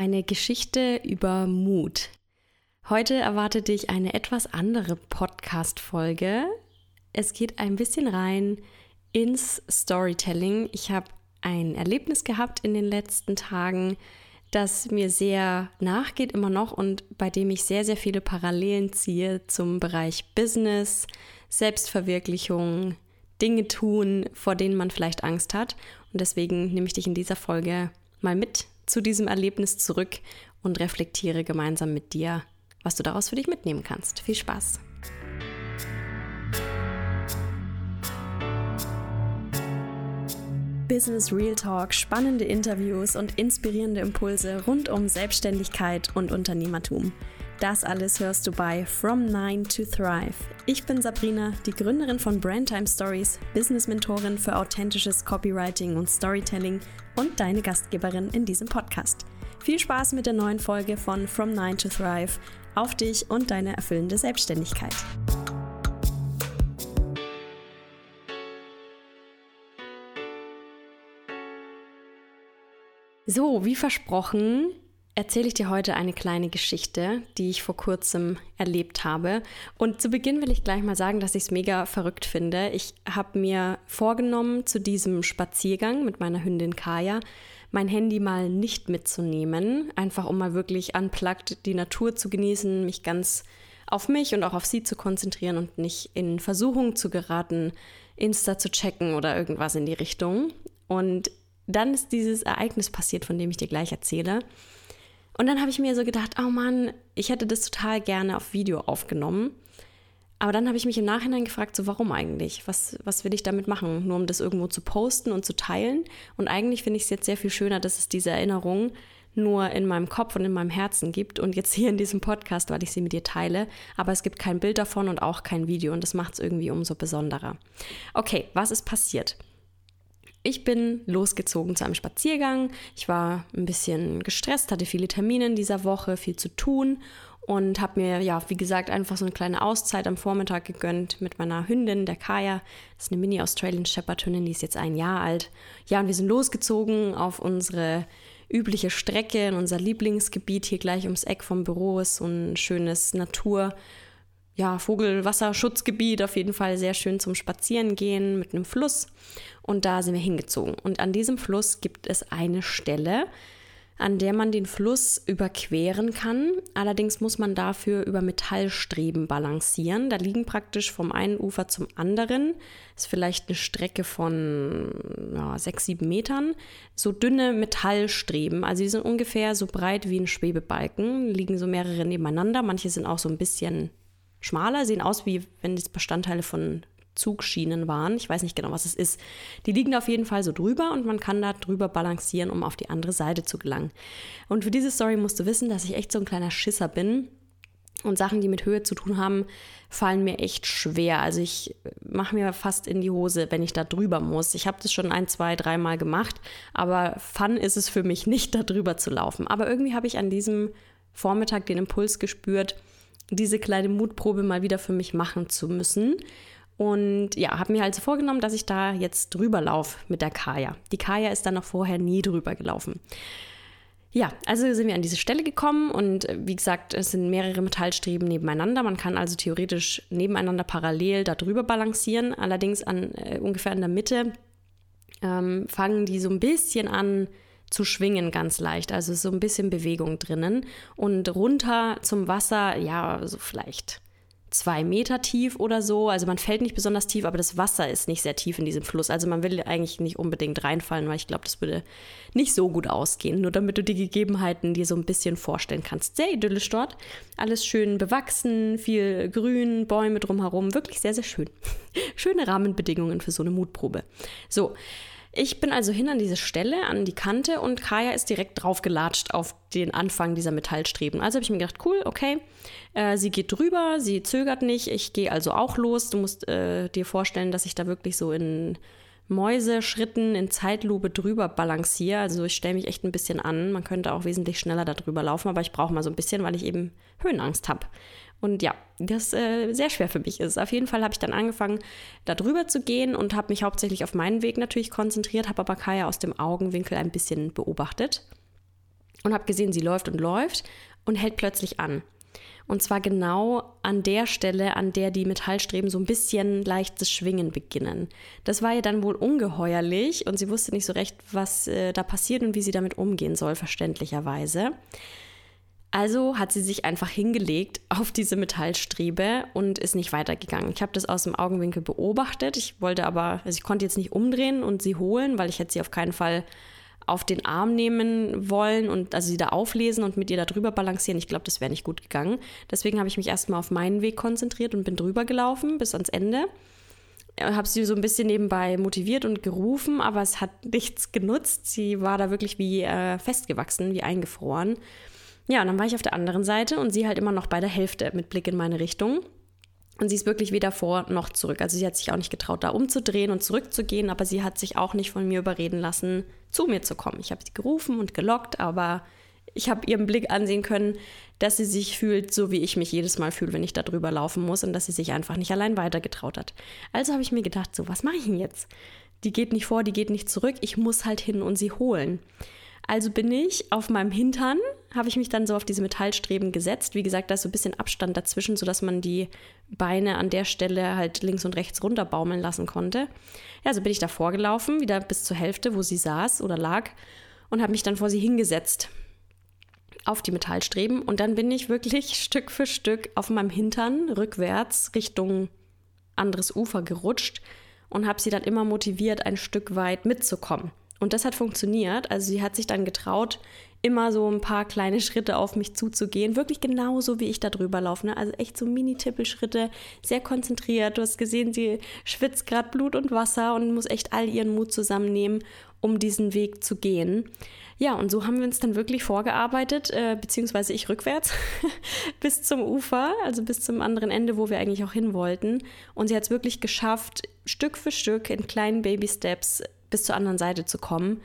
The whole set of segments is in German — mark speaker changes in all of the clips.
Speaker 1: Eine Geschichte über Mut. Heute erwartet dich eine etwas andere Podcast-Folge. Es geht ein bisschen rein ins Storytelling. Ich habe ein Erlebnis gehabt in den letzten Tagen, das mir sehr nachgeht immer noch und bei dem ich sehr, sehr viele Parallelen ziehe zum Bereich Business, Selbstverwirklichung, Dinge tun, vor denen man vielleicht Angst hat. Und deswegen nehme ich dich in dieser Folge mal mit zu diesem Erlebnis zurück und reflektiere gemeinsam mit dir, was du daraus für dich mitnehmen kannst. Viel Spaß! Business Real Talk, spannende Interviews und inspirierende Impulse rund um Selbstständigkeit und Unternehmertum. Das alles hörst du bei From Nine to Thrive. Ich bin Sabrina, die Gründerin von Brandtime Stories, Business-Mentorin für authentisches Copywriting und Storytelling und deine Gastgeberin in diesem Podcast. Viel Spaß mit der neuen Folge von From Nine to Thrive auf dich und deine erfüllende Selbstständigkeit. So, wie versprochen, erzähle ich dir heute eine kleine Geschichte, die ich vor kurzem erlebt habe. Und zu Beginn will ich gleich mal sagen, dass ich es mega verrückt finde. Ich habe mir vorgenommen, zu diesem Spaziergang mit meiner Hündin Kaya mein Handy mal nicht mitzunehmen, einfach um mal wirklich unplugged die Natur zu genießen, mich ganz auf mich und auch auf sie zu konzentrieren und nicht in Versuchung zu geraten, Insta zu checken oder irgendwas in die Richtung. Und dann ist dieses Ereignis passiert, von dem ich dir gleich erzähle. Und dann habe ich mir so gedacht, oh Mann, ich hätte das total gerne auf Video aufgenommen. Aber dann habe ich mich im Nachhinein gefragt, so warum eigentlich? Was, was will ich damit machen? Nur um das irgendwo zu posten und zu teilen? Und eigentlich finde ich es jetzt sehr viel schöner, dass es diese Erinnerung nur in meinem Kopf und in meinem Herzen gibt und jetzt hier in diesem Podcast, weil ich sie mit dir teile. Aber es gibt kein Bild davon und auch kein Video und das macht es irgendwie umso besonderer. Okay, was ist passiert? Ich bin losgezogen zu einem Spaziergang. Ich war ein bisschen gestresst, hatte viele Termine in dieser Woche, viel zu tun und habe mir, ja, wie gesagt, einfach so eine kleine Auszeit am Vormittag gegönnt mit meiner Hündin, der Kaya. Das ist eine Mini-Australian Shepherd-Hündin, die ist jetzt ein Jahr alt. Ja, und wir sind losgezogen auf unsere übliche Strecke in unser Lieblingsgebiet hier gleich ums Eck vom Büro. Ist so ein schönes Natur- ja, Vogelwasserschutzgebiet, auf jeden Fall sehr schön zum Spazierengehen mit einem Fluss. Und da sind wir hingezogen. Und an diesem Fluss gibt es eine Stelle, an der man den Fluss überqueren kann. Allerdings muss man dafür über Metallstreben balancieren. Da liegen praktisch vom einen Ufer zum anderen, ist vielleicht eine Strecke von ja, sechs, sieben Metern, so dünne Metallstreben. Also die sind ungefähr so breit wie ein Schwebebalken, liegen so mehrere nebeneinander. Manche sind auch so ein bisschen schmaler, sehen aus wie wenn das Bestandteile von Zugschienen waren. Ich weiß nicht genau, was es ist. Die liegen auf jeden Fall so drüber und man kann da drüber balancieren, um auf die andere Seite zu gelangen. Und für diese Story musst du wissen, dass ich echt so ein kleiner Schisser bin. Und Sachen, die mit Höhe zu tun haben, fallen mir echt schwer. Also ich mache mir fast in die Hose, wenn ich da drüber muss. Ich habe das schon ein, zwei, dreimal gemacht, aber Fun ist es für mich nicht, da drüber zu laufen. Aber irgendwie habe ich an diesem Vormittag den Impuls gespürt, diese kleine Mutprobe mal wieder für mich machen zu müssen. Und ja, habe mir also vorgenommen, dass ich da jetzt drüber laufe mit der Kaya. Die Kaya ist dann noch vorher nie drüber gelaufen. Ja, also sind wir an diese Stelle gekommen und äh, wie gesagt, es sind mehrere Metallstreben nebeneinander. Man kann also theoretisch nebeneinander parallel da drüber balancieren. Allerdings an äh, ungefähr in der Mitte ähm, fangen die so ein bisschen an, zu schwingen ganz leicht. Also so ein bisschen Bewegung drinnen. Und runter zum Wasser, ja, so vielleicht zwei Meter tief oder so. Also man fällt nicht besonders tief, aber das Wasser ist nicht sehr tief in diesem Fluss. Also man will eigentlich nicht unbedingt reinfallen, weil ich glaube, das würde nicht so gut ausgehen. Nur damit du die Gegebenheiten dir so ein bisschen vorstellen kannst. Sehr idyllisch dort. Alles schön bewachsen, viel Grün, Bäume drumherum. Wirklich sehr, sehr schön. Schöne Rahmenbedingungen für so eine Mutprobe. So. Ich bin also hin an diese Stelle, an die Kante und Kaya ist direkt draufgelatscht auf den Anfang dieser Metallstreben. Also habe ich mir gedacht, cool, okay. Äh, sie geht drüber, sie zögert nicht, ich gehe also auch los. Du musst äh, dir vorstellen, dass ich da wirklich so in Mäuseschritten in Zeitlupe drüber balanciere. Also ich stelle mich echt ein bisschen an. Man könnte auch wesentlich schneller da drüber laufen, aber ich brauche mal so ein bisschen, weil ich eben Höhenangst habe. Und ja, das äh, sehr schwer für mich ist. Auf jeden Fall habe ich dann angefangen, da drüber zu gehen und habe mich hauptsächlich auf meinen Weg natürlich konzentriert, habe aber Kaya aus dem Augenwinkel ein bisschen beobachtet. und habe gesehen, sie läuft und läuft und hält plötzlich an. Und zwar genau an der Stelle, an der die Metallstreben so ein bisschen leichtes Schwingen beginnen. Das war ihr dann wohl ungeheuerlich und sie wusste nicht so recht, was äh, da passiert und wie sie damit umgehen soll, verständlicherweise. Also hat sie sich einfach hingelegt auf diese Metallstrebe und ist nicht weitergegangen. Ich habe das aus dem Augenwinkel beobachtet. Ich wollte aber, also ich konnte jetzt nicht umdrehen und sie holen, weil ich hätte sie auf keinen Fall auf den Arm nehmen wollen und also sie da auflesen und mit ihr da drüber balancieren. Ich glaube, das wäre nicht gut gegangen. Deswegen habe ich mich erstmal auf meinen Weg konzentriert und bin drüber gelaufen bis ans Ende. Habe sie so ein bisschen nebenbei motiviert und gerufen, aber es hat nichts genutzt. Sie war da wirklich wie äh, festgewachsen, wie eingefroren. Ja, und dann war ich auf der anderen Seite und sie halt immer noch bei der Hälfte mit Blick in meine Richtung. Und sie ist wirklich weder vor noch zurück. Also sie hat sich auch nicht getraut, da umzudrehen und zurückzugehen, aber sie hat sich auch nicht von mir überreden lassen, zu mir zu kommen. Ich habe sie gerufen und gelockt, aber ich habe ihren Blick ansehen können, dass sie sich fühlt, so wie ich mich jedes Mal fühle, wenn ich da drüber laufen muss und dass sie sich einfach nicht allein weitergetraut hat. Also habe ich mir gedacht, so, was mache ich denn jetzt? Die geht nicht vor, die geht nicht zurück, ich muss halt hin und sie holen. Also bin ich auf meinem Hintern, habe ich mich dann so auf diese Metallstreben gesetzt. Wie gesagt, da ist so ein bisschen Abstand dazwischen, sodass man die Beine an der Stelle halt links und rechts runterbaumeln lassen konnte. Ja, so bin ich da vorgelaufen, wieder bis zur Hälfte, wo sie saß oder lag und habe mich dann vor sie hingesetzt auf die Metallstreben und dann bin ich wirklich Stück für Stück auf meinem Hintern rückwärts Richtung anderes Ufer gerutscht und habe sie dann immer motiviert, ein Stück weit mitzukommen. Und das hat funktioniert. Also sie hat sich dann getraut, immer so ein paar kleine Schritte auf mich zuzugehen. Wirklich genauso, wie ich da drüber laufe. Ne? Also echt so Mini-Tippelschritte, sehr konzentriert. Du hast gesehen, sie schwitzt gerade Blut und Wasser und muss echt all ihren Mut zusammennehmen, um diesen Weg zu gehen. Ja, und so haben wir uns dann wirklich vorgearbeitet, äh, beziehungsweise ich rückwärts bis zum Ufer, also bis zum anderen Ende, wo wir eigentlich auch hin wollten. Und sie hat es wirklich geschafft, Stück für Stück in kleinen Baby-Steps bis zur anderen Seite zu kommen.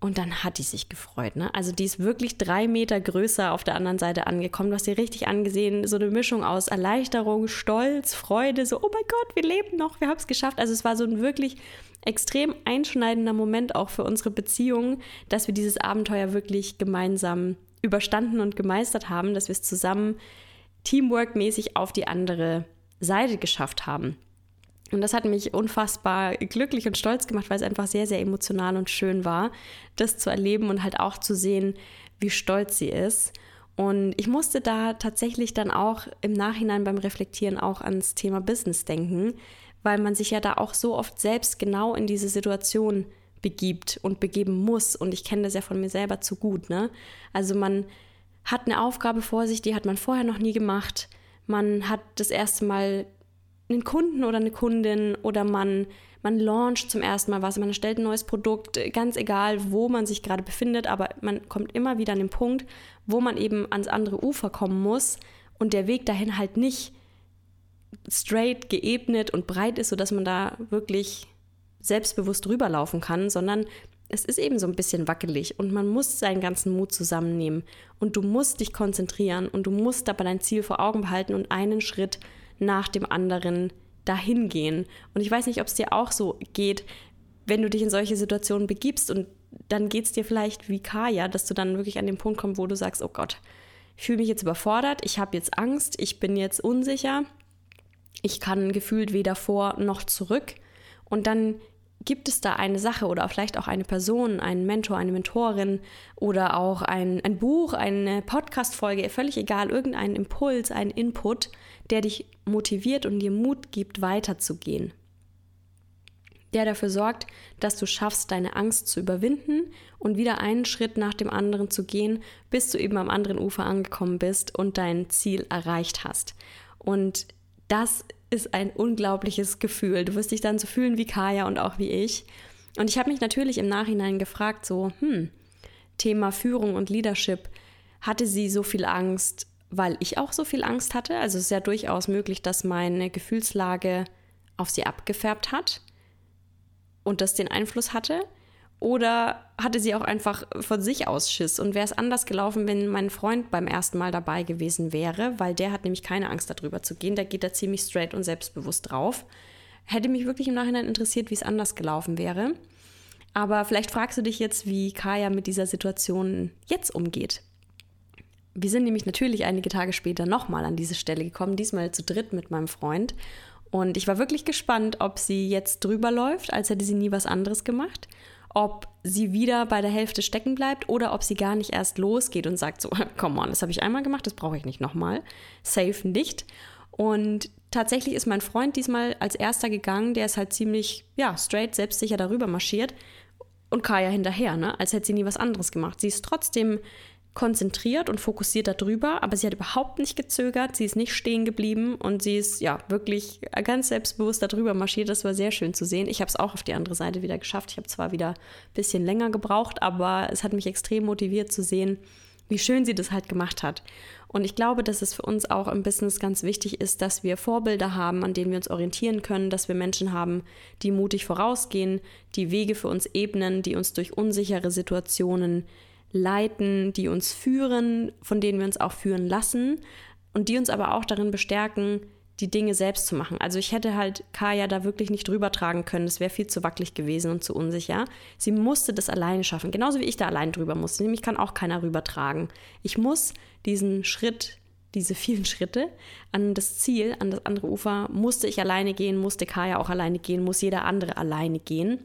Speaker 1: Und dann hat die sich gefreut. Ne? Also die ist wirklich drei Meter größer auf der anderen Seite angekommen. Du hast sie richtig angesehen. So eine Mischung aus Erleichterung, Stolz, Freude. So, oh mein Gott, wir leben noch, wir haben es geschafft. Also es war so ein wirklich extrem einschneidender Moment auch für unsere Beziehung, dass wir dieses Abenteuer wirklich gemeinsam überstanden und gemeistert haben, dass wir es zusammen teamworkmäßig auf die andere Seite geschafft haben. Und das hat mich unfassbar glücklich und stolz gemacht, weil es einfach sehr, sehr emotional und schön war, das zu erleben und halt auch zu sehen, wie stolz sie ist. Und ich musste da tatsächlich dann auch im Nachhinein beim Reflektieren auch ans Thema Business denken, weil man sich ja da auch so oft selbst genau in diese Situation begibt und begeben muss. Und ich kenne das ja von mir selber zu gut. Ne? Also man hat eine Aufgabe vor sich, die hat man vorher noch nie gemacht. Man hat das erste Mal einen Kunden oder eine Kundin oder man, man launcht zum ersten Mal was, man erstellt ein neues Produkt, ganz egal, wo man sich gerade befindet, aber man kommt immer wieder an den Punkt, wo man eben ans andere Ufer kommen muss und der Weg dahin halt nicht straight, geebnet und breit ist, sodass man da wirklich selbstbewusst rüberlaufen kann, sondern es ist eben so ein bisschen wackelig und man muss seinen ganzen Mut zusammennehmen. Und du musst dich konzentrieren und du musst dabei dein Ziel vor Augen behalten und einen Schritt nach dem anderen dahin gehen. Und ich weiß nicht, ob es dir auch so geht, wenn du dich in solche Situationen begibst und dann geht es dir vielleicht wie Kaya, dass du dann wirklich an den Punkt kommst, wo du sagst, oh Gott, ich fühle mich jetzt überfordert, ich habe jetzt Angst, ich bin jetzt unsicher, ich kann gefühlt weder vor noch zurück. Und dann gibt es da eine Sache oder vielleicht auch eine Person, einen Mentor, eine Mentorin oder auch ein, ein Buch, eine Podcast-Folge, völlig egal, irgendeinen Impuls, einen Input, der dich motiviert und dir Mut gibt, weiterzugehen. Der dafür sorgt, dass du schaffst, deine Angst zu überwinden und wieder einen Schritt nach dem anderen zu gehen, bis du eben am anderen Ufer angekommen bist und dein Ziel erreicht hast. Und das ist ein unglaubliches Gefühl. Du wirst dich dann so fühlen wie Kaya und auch wie ich. Und ich habe mich natürlich im Nachhinein gefragt, so, hm, Thema Führung und Leadership, hatte sie so viel Angst, weil ich auch so viel Angst hatte? Also es ist ja durchaus möglich, dass meine Gefühlslage auf sie abgefärbt hat und das den Einfluss hatte. Oder hatte sie auch einfach von sich aus Schiss? Und wäre es anders gelaufen, wenn mein Freund beim ersten Mal dabei gewesen wäre, weil der hat nämlich keine Angst darüber zu gehen, der geht da ziemlich straight und selbstbewusst drauf. Hätte mich wirklich im Nachhinein interessiert, wie es anders gelaufen wäre. Aber vielleicht fragst du dich jetzt, wie Kaya mit dieser Situation jetzt umgeht. Wir sind nämlich natürlich einige Tage später nochmal an diese Stelle gekommen, diesmal zu dritt mit meinem Freund. Und ich war wirklich gespannt, ob sie jetzt drüber läuft, als hätte sie nie was anderes gemacht, ob sie wieder bei der Hälfte stecken bleibt oder ob sie gar nicht erst losgeht und sagt so, come on, das habe ich einmal gemacht, das brauche ich nicht nochmal. Safe nicht. Und tatsächlich ist mein Freund diesmal als erster gegangen, der ist halt ziemlich, ja, straight, selbstsicher darüber marschiert und Kaya hinterher, ne? als hätte sie nie was anderes gemacht. Sie ist trotzdem konzentriert und fokussiert darüber, aber sie hat überhaupt nicht gezögert, sie ist nicht stehen geblieben und sie ist ja wirklich ganz selbstbewusst darüber marschiert. Das war sehr schön zu sehen. Ich habe es auch auf die andere Seite wieder geschafft. Ich habe zwar wieder ein bisschen länger gebraucht, aber es hat mich extrem motiviert zu sehen, wie schön sie das halt gemacht hat. Und ich glaube, dass es für uns auch im Business ganz wichtig ist, dass wir Vorbilder haben, an denen wir uns orientieren können, dass wir Menschen haben, die mutig vorausgehen, die Wege für uns ebnen, die uns durch unsichere Situationen leiten, die uns führen, von denen wir uns auch führen lassen und die uns aber auch darin bestärken, die Dinge selbst zu machen. Also ich hätte halt Kaya da wirklich nicht drüber tragen können. Das wäre viel zu wackelig gewesen und zu unsicher. Sie musste das alleine schaffen, genauso wie ich da allein drüber musste. Nämlich kann auch keiner rübertragen. Ich muss diesen Schritt, diese vielen Schritte an das Ziel, an das andere Ufer, musste ich alleine gehen, musste Kaya auch alleine gehen, muss jeder andere alleine gehen,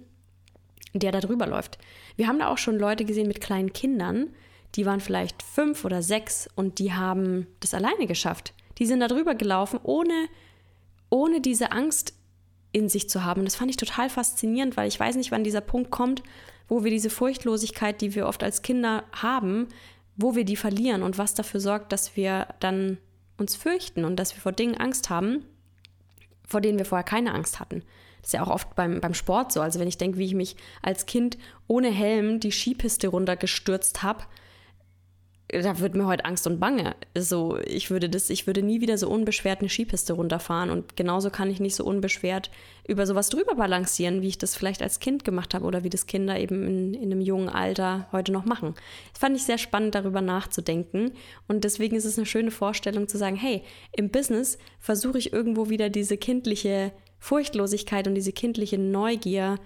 Speaker 1: der da drüber läuft. Wir haben da auch schon Leute gesehen mit kleinen Kindern, die waren vielleicht fünf oder sechs und die haben das alleine geschafft. Die sind da drüber gelaufen, ohne, ohne diese Angst in sich zu haben. Und das fand ich total faszinierend, weil ich weiß nicht, wann dieser Punkt kommt, wo wir diese Furchtlosigkeit, die wir oft als Kinder haben, wo wir die verlieren und was dafür sorgt, dass wir dann uns fürchten und dass wir vor Dingen Angst haben, vor denen wir vorher keine Angst hatten. Ist ja auch oft beim, beim Sport so. Also wenn ich denke, wie ich mich als Kind ohne Helm die Skipiste runtergestürzt habe, da wird mir heute Angst und Bange. So, ich würde das, ich würde nie wieder so unbeschwert eine Skipiste runterfahren und genauso kann ich nicht so unbeschwert über sowas drüber balancieren, wie ich das vielleicht als Kind gemacht habe oder wie das Kinder eben in, in einem jungen Alter heute noch machen. Das fand ich sehr spannend, darüber nachzudenken und deswegen ist es eine schöne Vorstellung zu sagen, hey, im Business versuche ich irgendwo wieder diese kindliche Furchtlosigkeit und diese kindliche Neugier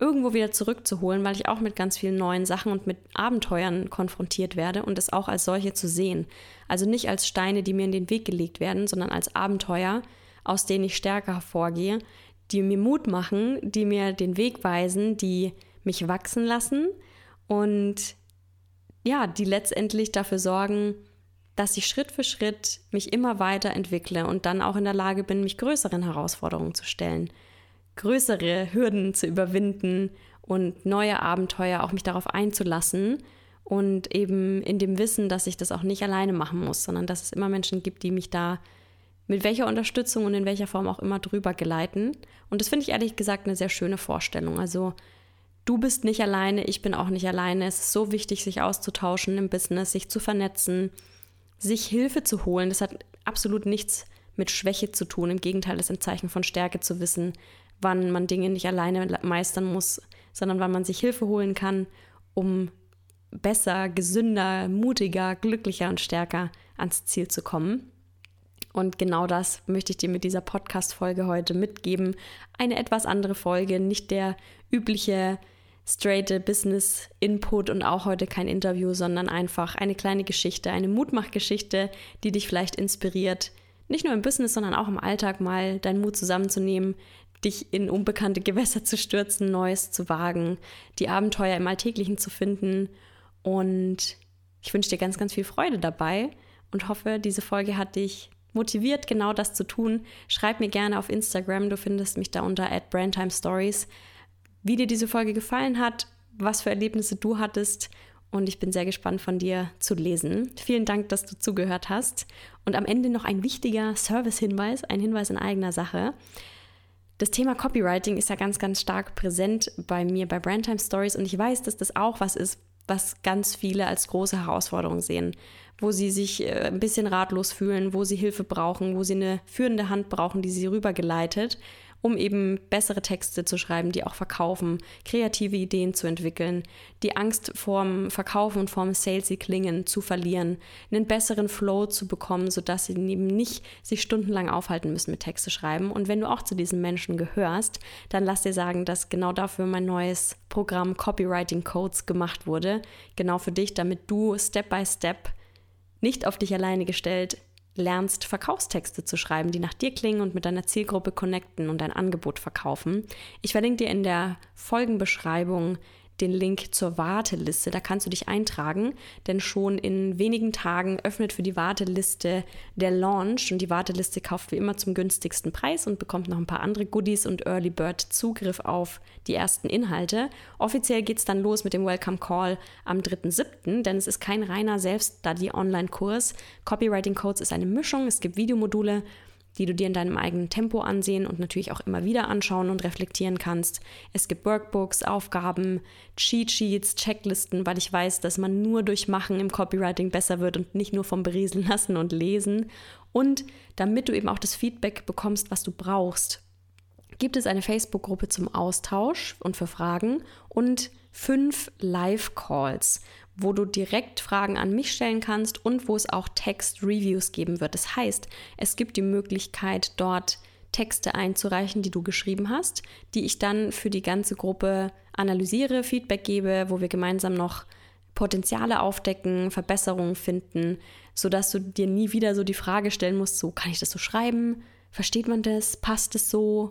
Speaker 1: irgendwo wieder zurückzuholen, weil ich auch mit ganz vielen neuen Sachen und mit Abenteuern konfrontiert werde und es auch als solche zu sehen. Also nicht als Steine, die mir in den Weg gelegt werden, sondern als Abenteuer, aus denen ich stärker hervorgehe, die mir Mut machen, die mir den Weg weisen, die mich wachsen lassen und ja, die letztendlich dafür sorgen, dass ich Schritt für Schritt mich immer weiter entwickle und dann auch in der Lage bin, mich größeren Herausforderungen zu stellen größere Hürden zu überwinden und neue Abenteuer auch mich darauf einzulassen und eben in dem Wissen, dass ich das auch nicht alleine machen muss, sondern dass es immer Menschen gibt, die mich da mit welcher Unterstützung und in welcher Form auch immer drüber geleiten. Und das finde ich ehrlich gesagt eine sehr schöne Vorstellung. Also du bist nicht alleine, ich bin auch nicht alleine. Es ist so wichtig, sich auszutauschen im Business, sich zu vernetzen, sich Hilfe zu holen. Das hat absolut nichts mit Schwäche zu tun. Im Gegenteil, es ist ein Zeichen von Stärke zu wissen, wann man Dinge nicht alleine meistern muss, sondern wann man sich Hilfe holen kann, um besser, gesünder, mutiger, glücklicher und stärker ans Ziel zu kommen. Und genau das möchte ich dir mit dieser Podcast-Folge heute mitgeben. Eine etwas andere Folge, nicht der übliche straight Business-Input und auch heute kein Interview, sondern einfach eine kleine Geschichte, eine Mutmachgeschichte, die dich vielleicht inspiriert, nicht nur im Business, sondern auch im Alltag mal deinen Mut zusammenzunehmen, dich in unbekannte Gewässer zu stürzen, Neues zu wagen, die Abenteuer im Alltäglichen zu finden. Und ich wünsche dir ganz, ganz viel Freude dabei und hoffe, diese Folge hat dich motiviert, genau das zu tun. Schreib mir gerne auf Instagram, du findest mich da unter @brandtimestories, wie dir diese Folge gefallen hat, was für Erlebnisse du hattest und ich bin sehr gespannt von dir zu lesen. Vielen Dank, dass du zugehört hast. Und am Ende noch ein wichtiger Service-Hinweis, ein Hinweis in eigener Sache. Das Thema Copywriting ist ja ganz, ganz stark präsent bei mir bei Brandtime Stories und ich weiß, dass das auch was ist, was ganz viele als große Herausforderung sehen, wo sie sich äh, ein bisschen ratlos fühlen, wo sie Hilfe brauchen, wo sie eine führende Hand brauchen, die sie rübergeleitet. Um eben bessere Texte zu schreiben, die auch verkaufen, kreative Ideen zu entwickeln, die Angst vorm Verkaufen und vorm Salesy klingen zu verlieren, einen besseren Flow zu bekommen, sodass sie eben nicht sich stundenlang aufhalten müssen mit Texte schreiben. Und wenn du auch zu diesen Menschen gehörst, dann lass dir sagen, dass genau dafür mein neues Programm Copywriting Codes gemacht wurde. Genau für dich, damit du Step by Step nicht auf dich alleine gestellt lernst, Verkaufstexte zu schreiben, die nach dir klingen und mit deiner Zielgruppe connecten und dein Angebot verkaufen. Ich verlinke dir in der Folgenbeschreibung den Link zur Warteliste. Da kannst du dich eintragen, denn schon in wenigen Tagen öffnet für die Warteliste der Launch und die Warteliste kauft wie immer zum günstigsten Preis und bekommt noch ein paar andere Goodies und Early Bird Zugriff auf die ersten Inhalte. Offiziell geht es dann los mit dem Welcome Call am 3.7., denn es ist kein reiner Selbststudy-Online-Kurs. Copywriting Codes ist eine Mischung. Es gibt Videomodule die du dir in deinem eigenen Tempo ansehen und natürlich auch immer wieder anschauen und reflektieren kannst. Es gibt Workbooks, Aufgaben, Cheat Sheets, Checklisten, weil ich weiß, dass man nur durch Machen im Copywriting besser wird und nicht nur vom Berieseln lassen und lesen. Und damit du eben auch das Feedback bekommst, was du brauchst, gibt es eine Facebook-Gruppe zum Austausch und für Fragen und fünf Live-Calls, wo du direkt Fragen an mich stellen kannst und wo es auch Text-Reviews geben wird. Das heißt, es gibt die Möglichkeit, dort Texte einzureichen, die du geschrieben hast, die ich dann für die ganze Gruppe analysiere, Feedback gebe, wo wir gemeinsam noch Potenziale aufdecken, Verbesserungen finden, sodass du dir nie wieder so die Frage stellen musst, so kann ich das so schreiben? Versteht man das? Passt es so?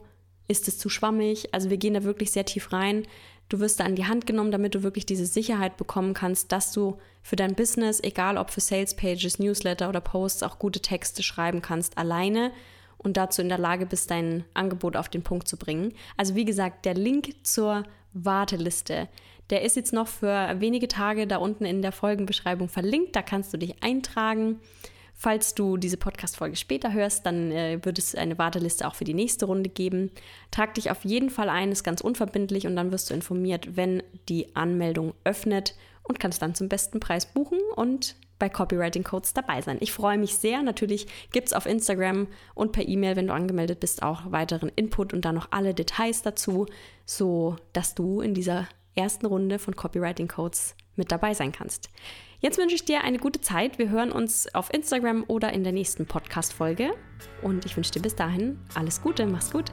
Speaker 1: Ist es zu schwammig? Also wir gehen da wirklich sehr tief rein. Du wirst da an die Hand genommen, damit du wirklich diese Sicherheit bekommen kannst, dass du für dein Business, egal ob für Sales Pages, Newsletter oder Posts, auch gute Texte schreiben kannst, alleine und dazu in der Lage bist, dein Angebot auf den Punkt zu bringen. Also wie gesagt, der Link zur Warteliste, der ist jetzt noch für wenige Tage da unten in der Folgenbeschreibung verlinkt. Da kannst du dich eintragen. Falls du diese Podcast-Folge später hörst, dann äh, wird es eine Warteliste auch für die nächste Runde geben. Trag dich auf jeden Fall ein, ist ganz unverbindlich und dann wirst du informiert, wenn die Anmeldung öffnet und kannst dann zum besten Preis buchen und bei Copywriting Codes dabei sein. Ich freue mich sehr. Natürlich gibt es auf Instagram und per E-Mail, wenn du angemeldet bist, auch weiteren Input und dann noch alle Details dazu, so dass du in dieser ersten Runde von Copywriting Codes mit dabei sein kannst. Jetzt wünsche ich dir eine gute Zeit. Wir hören uns auf Instagram oder in der nächsten Podcast-Folge. Und ich wünsche dir bis dahin alles Gute. Mach's gut.